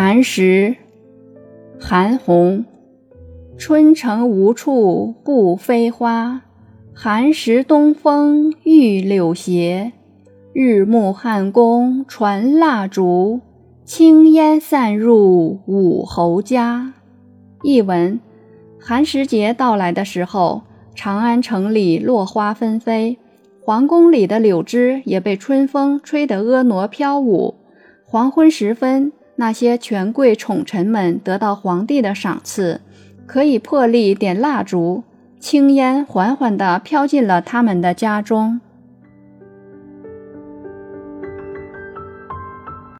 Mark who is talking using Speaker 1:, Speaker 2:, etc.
Speaker 1: 寒食，韩翃。春城无处不飞花，寒食东风御柳斜。日暮汉宫传蜡烛，轻烟散入武侯家。译文：寒食节到来的时候，长安城里落花纷飞，皇宫里的柳枝也被春风吹得婀娜飘舞。黄昏时分。那些权贵宠臣们得到皇帝的赏赐，可以破例点蜡烛，青烟缓缓地飘进了他们的家中。